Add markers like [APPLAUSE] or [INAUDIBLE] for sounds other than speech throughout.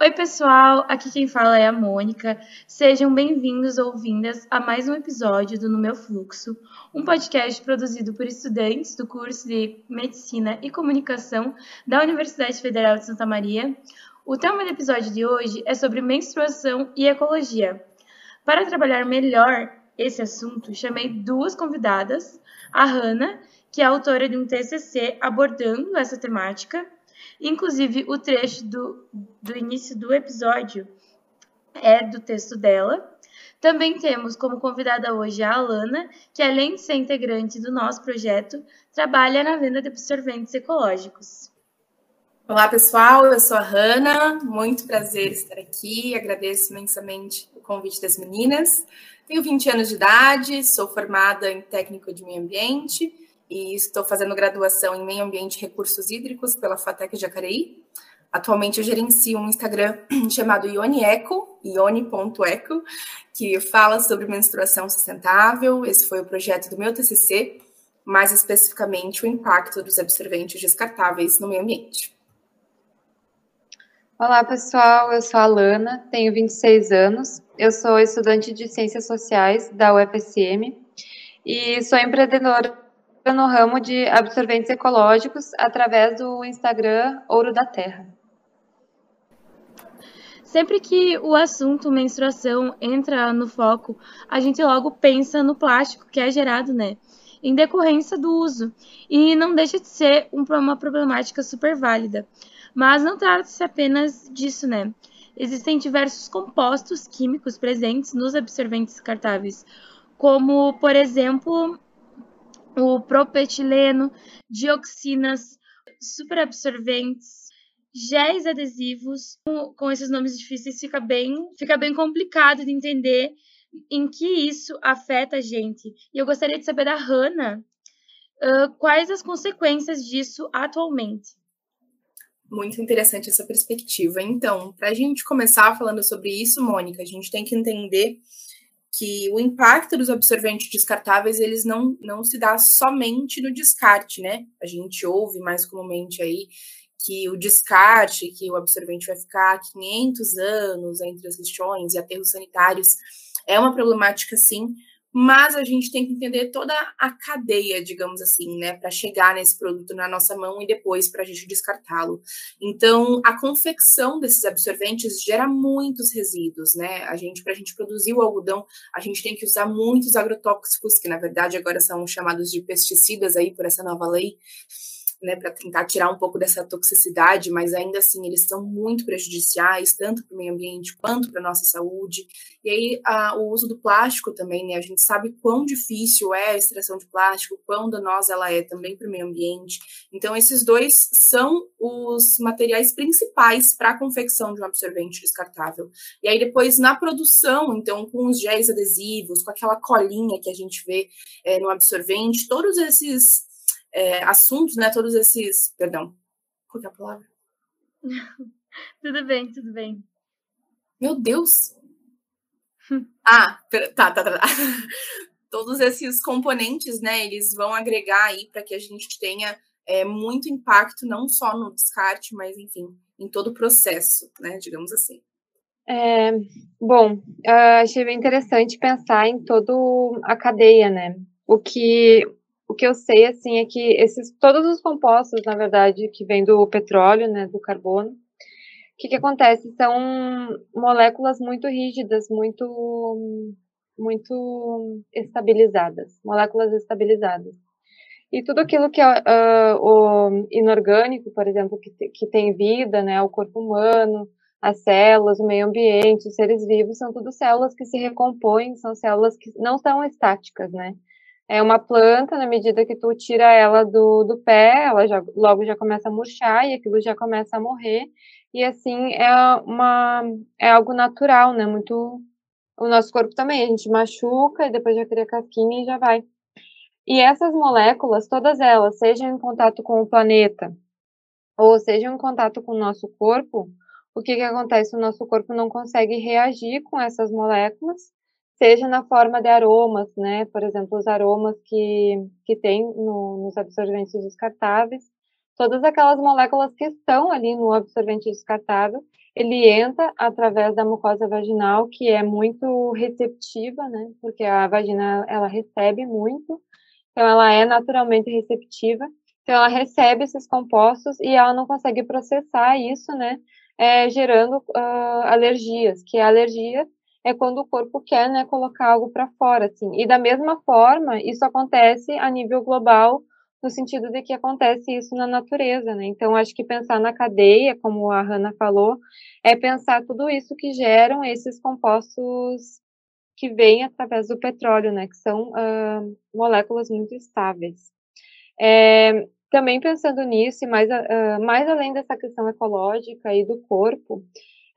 Oi, pessoal, aqui quem fala é a Mônica. Sejam bem-vindos ou vindas a mais um episódio do No Meu Fluxo, um podcast produzido por estudantes do curso de Medicina e Comunicação da Universidade Federal de Santa Maria. O tema do episódio de hoje é sobre menstruação e ecologia. Para trabalhar melhor esse assunto, chamei duas convidadas, a Hanna, que é autora de um TCC abordando essa temática, Inclusive, o trecho do, do início do episódio é do texto dela. Também temos como convidada hoje a Alana, que além de ser integrante do nosso projeto, trabalha na venda de absorventes ecológicos. Olá, pessoal, eu sou a Hanna, muito prazer estar aqui, agradeço imensamente o convite das meninas. Tenho 20 anos de idade, sou formada em técnico de meio ambiente e estou fazendo graduação em Meio Ambiente e Recursos Hídricos pela FATEC Jacareí. Atualmente eu gerencio um Instagram [CLEARS THROAT] chamado Ionieco, ione.eco, que fala sobre menstruação sustentável. Esse foi o projeto do meu TCC, mais especificamente o impacto dos absorventes descartáveis no meio ambiente. Olá, pessoal. Eu sou a Lana, tenho 26 anos. Eu sou estudante de Ciências Sociais da UFSM e sou empreendedora no ramo de absorventes ecológicos através do Instagram Ouro da Terra. Sempre que o assunto menstruação entra no foco, a gente logo pensa no plástico que é gerado, né? Em decorrência do uso. E não deixa de ser uma problemática super válida. Mas não trata-se apenas disso, né? Existem diversos compostos químicos presentes nos absorventes descartáveis, como, por exemplo, o propetileno, dioxinas, superabsorventes, géis adesivos. Com, esses nomes difíceis fica bem, fica bem complicado de entender em que isso afeta a gente. E eu gostaria de saber da Hanna uh, quais as consequências disso atualmente. Muito interessante essa perspectiva. Então, para a gente começar falando sobre isso, Mônica, a gente tem que entender que o impacto dos absorventes descartáveis eles não, não se dá somente no descarte, né? A gente ouve mais comumente aí que o descarte, que o absorvente vai ficar 500 anos entre as lixões e aterros sanitários, é uma problemática sim, mas a gente tem que entender toda a cadeia, digamos assim, né, para chegar nesse produto na nossa mão e depois para a gente descartá-lo. Então, a confecção desses absorventes gera muitos resíduos, né? A gente, para a gente produzir o algodão, a gente tem que usar muitos agrotóxicos, que na verdade agora são chamados de pesticidas aí por essa nova lei né, para tentar tirar um pouco dessa toxicidade, mas ainda assim eles são muito prejudiciais, tanto para o meio ambiente quanto para a nossa saúde. E aí a, o uso do plástico também, né? A gente sabe quão difícil é a extração de plástico, quão danosa ela é também para o meio ambiente. Então, esses dois são os materiais principais para a confecção de um absorvente descartável. E aí, depois, na produção, então, com os géis adesivos, com aquela colinha que a gente vê é, no absorvente, todos esses é, assuntos, né? Todos esses. Perdão, qual é a palavra? [LAUGHS] tudo bem, tudo bem. Meu Deus! [LAUGHS] ah, tá, tá, tá. [LAUGHS] Todos esses componentes, né? Eles vão agregar aí para que a gente tenha é, muito impacto, não só no descarte, mas, enfim, em todo o processo, né? Digamos assim. É, bom, uh, achei bem interessante pensar em toda a cadeia, né? O que o que eu sei, assim, é que esses, todos os compostos, na verdade, que vêm do petróleo, né, do carbono, o que, que acontece? São moléculas muito rígidas, muito, muito estabilizadas, moléculas estabilizadas. E tudo aquilo que é uh, o inorgânico, por exemplo, que, que tem vida, né, o corpo humano, as células, o meio ambiente, os seres vivos, são tudo células que se recompõem, são células que não são estáticas, né? É uma planta, na medida que tu tira ela do, do pé, ela já, logo já começa a murchar e aquilo já começa a morrer. E assim é uma é algo natural, né? Muito o nosso corpo também, a gente machuca e depois já cria casquinha e já vai. E essas moléculas, todas elas, sejam em contato com o planeta ou sejam em contato com o nosso corpo, o que que acontece? O nosso corpo não consegue reagir com essas moléculas seja na forma de aromas, né? Por exemplo, os aromas que, que tem no, nos absorventes descartáveis, todas aquelas moléculas que estão ali no absorvente descartável, ele entra através da mucosa vaginal, que é muito receptiva, né? Porque a vagina ela recebe muito, então ela é naturalmente receptiva. Então ela recebe esses compostos e ela não consegue processar isso, né? É, gerando uh, alergias, que a alergia é quando o corpo quer, né, colocar algo para fora, assim. E da mesma forma, isso acontece a nível global no sentido de que acontece isso na natureza, né? Então, acho que pensar na cadeia, como a Hanna falou, é pensar tudo isso que geram esses compostos que vêm através do petróleo, né? Que são uh, moléculas muito estáveis. É, também pensando nisso, e mais, uh, mais além dessa questão ecológica e do corpo,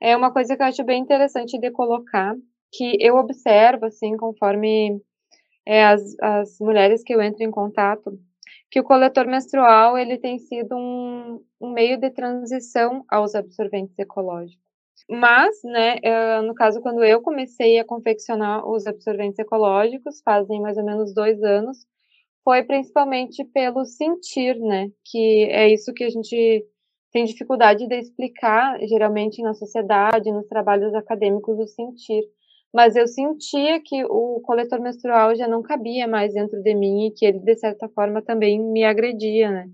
é uma coisa que eu acho bem interessante de colocar, que eu observo, assim, conforme é, as, as mulheres que eu entro em contato, que o coletor menstrual ele tem sido um, um meio de transição aos absorventes ecológicos. Mas, né, eh, no caso, quando eu comecei a confeccionar os absorventes ecológicos, fazem mais ou menos dois anos, foi principalmente pelo sentir, né, que é isso que a gente tem dificuldade de explicar, geralmente na sociedade, nos trabalhos acadêmicos, o sentir mas eu sentia que o coletor menstrual já não cabia mais dentro de mim e que ele, de certa forma, também me agredia, né?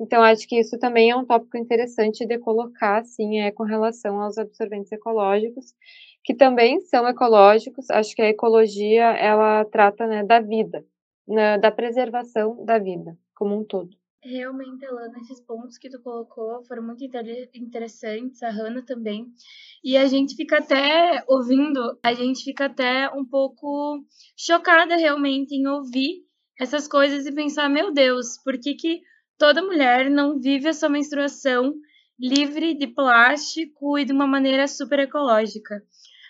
Então, acho que isso também é um tópico interessante de colocar, assim, é com relação aos absorventes ecológicos, que também são ecológicos. Acho que a ecologia, ela trata, né, da vida, né, da preservação da vida como um todo. Realmente, Alana, esses pontos que tu colocou foram muito interessantes, a Hanna também. E a gente fica até ouvindo, a gente fica até um pouco chocada realmente em ouvir essas coisas e pensar, meu Deus, por que, que toda mulher não vive a sua menstruação livre de plástico e de uma maneira super ecológica?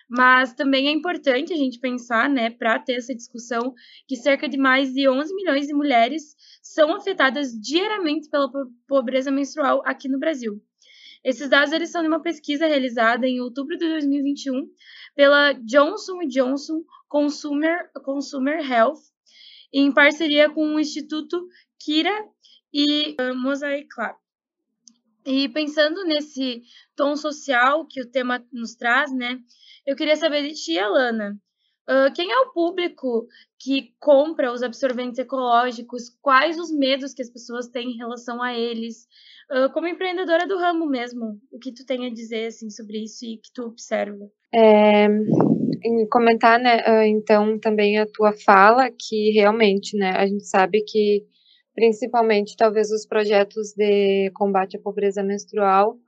Mas também é importante a gente pensar, né, para ter essa discussão, que cerca de mais de 11 milhões de mulheres são afetadas diariamente pela pobreza menstrual aqui no Brasil. Esses dados eles são de uma pesquisa realizada em outubro de 2021 pela Johnson Johnson Consumer, Consumer Health, em parceria com o Instituto Kira e uh, Mosaic Lab. E pensando nesse tom social que o tema nos traz, né, eu queria saber de ti, Alana, Uh, quem é o público que compra os absorventes ecológicos? Quais os medos que as pessoas têm em relação a eles? Uh, como empreendedora do ramo mesmo, o que tu tem a dizer assim sobre isso e que tu observa? É, comentar, né, então também a tua fala que realmente, né, a gente sabe que principalmente talvez os projetos de combate à pobreza menstrual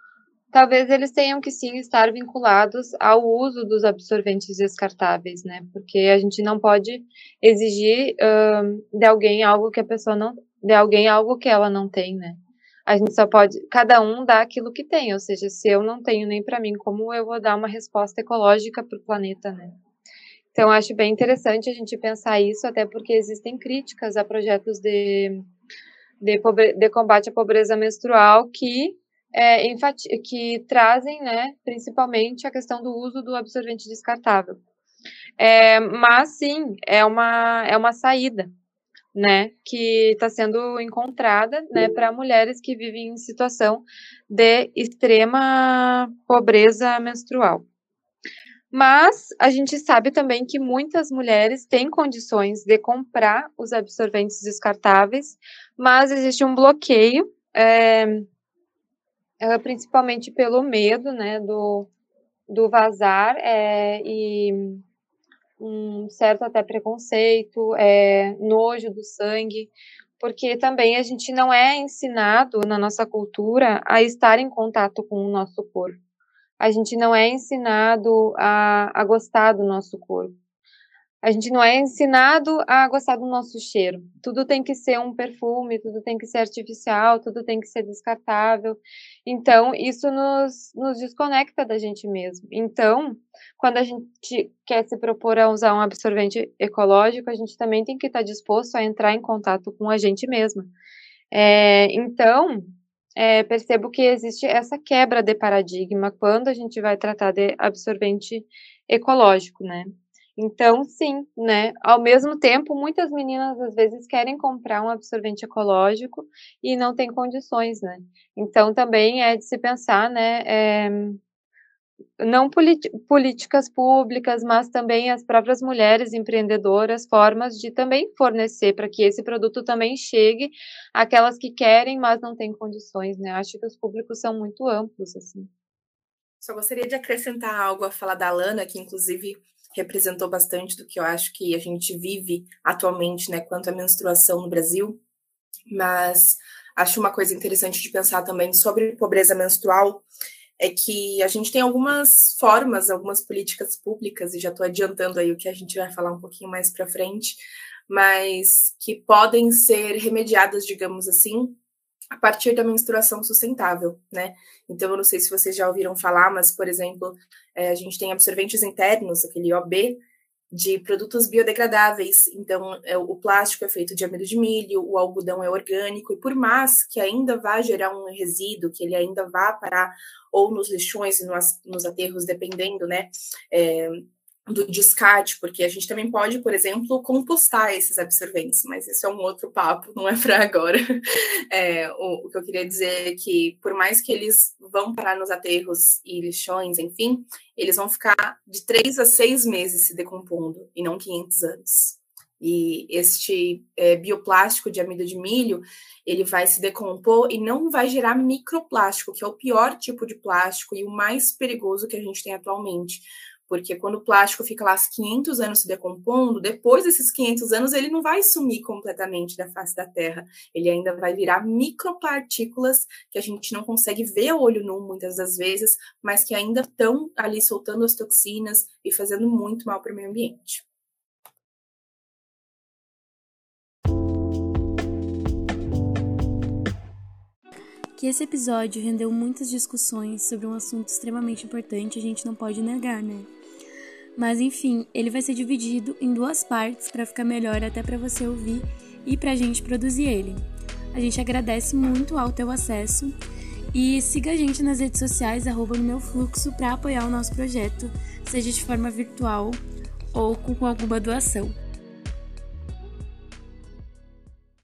talvez eles tenham que sim estar vinculados ao uso dos absorventes descartáveis, né? Porque a gente não pode exigir uh, de alguém algo que a pessoa não, de alguém algo que ela não tem, né? A gente só pode, cada um dá aquilo que tem, ou seja, se eu não tenho nem para mim, como eu vou dar uma resposta ecológica para o planeta, né? Então, acho bem interessante a gente pensar isso, até porque existem críticas a projetos de, de, pobre, de combate à pobreza menstrual que é, que trazem, né, principalmente a questão do uso do absorvente descartável. É, mas sim, é uma, é uma saída, né, que está sendo encontrada, né, para mulheres que vivem em situação de extrema pobreza menstrual. Mas a gente sabe também que muitas mulheres têm condições de comprar os absorventes descartáveis, mas existe um bloqueio é, principalmente pelo medo, né, do, do vazar é, e um certo até preconceito, é, nojo do sangue, porque também a gente não é ensinado na nossa cultura a estar em contato com o nosso corpo. A gente não é ensinado a, a gostar do nosso corpo a gente não é ensinado a gostar do nosso cheiro. Tudo tem que ser um perfume, tudo tem que ser artificial, tudo tem que ser descartável. Então, isso nos, nos desconecta da gente mesmo. Então, quando a gente quer se propor a usar um absorvente ecológico, a gente também tem que estar disposto a entrar em contato com a gente mesma. É, então, é, percebo que existe essa quebra de paradigma quando a gente vai tratar de absorvente ecológico, né? Então, sim, né? Ao mesmo tempo, muitas meninas às vezes querem comprar um absorvente ecológico e não tem condições, né? Então, também é de se pensar, né? É, não políticas públicas, mas também as próprias mulheres empreendedoras, formas de também fornecer para que esse produto também chegue àquelas que querem, mas não têm condições, né? Acho que os públicos são muito amplos, assim. Só gostaria de acrescentar algo a falar da Lana, que inclusive representou bastante do que eu acho que a gente vive atualmente, né, quanto à menstruação no Brasil. Mas acho uma coisa interessante de pensar também sobre pobreza menstrual é que a gente tem algumas formas, algumas políticas públicas, e já estou adiantando aí o que a gente vai falar um pouquinho mais para frente, mas que podem ser remediadas, digamos assim, a partir da menstruação sustentável, né? Então, eu não sei se vocês já ouviram falar, mas, por exemplo, é, a gente tem absorventes internos, aquele OB, de produtos biodegradáveis. Então, é, o plástico é feito de amido de milho, o algodão é orgânico, e por mais que ainda vá gerar um resíduo, que ele ainda vá parar ou nos lixões e nos, aterros, dependendo, né, é, do descarte, porque a gente também pode, por exemplo, compostar esses absorventes, mas esse é um outro papo, não é para agora. [LAUGHS] É, o, o, que eu queria dizer é que, por mais que eles vão parar nos aterros e lixões, enfim, eles vão ficar de três a seis meses se decompondo, e não 500 anos. E este é, bioplástico de amido de milho, ele vai se decompor e não vai gerar microplástico, que é o pior tipo de plástico e o mais perigoso que a gente tem atualmente porque quando o plástico fica lá 500 anos se decompondo, depois desses 500 anos ele não vai sumir completamente da face da Terra. Ele ainda vai virar micropartículas que a gente não consegue ver a olho nu muitas das vezes, mas que ainda estão ali soltando as toxinas e fazendo muito mal para o meio ambiente. Que esse episódio rendeu muitas discussões sobre um assunto extremamente importante, a gente não pode negar, né? Mas enfim, ele vai ser dividido em duas partes para ficar melhor até para você ouvir e para a gente produzir ele. A gente agradece muito ao teu acesso e siga a gente nas redes sociais, arroba no meu fluxo, para apoiar o nosso projeto, seja de forma virtual ou com alguma doação.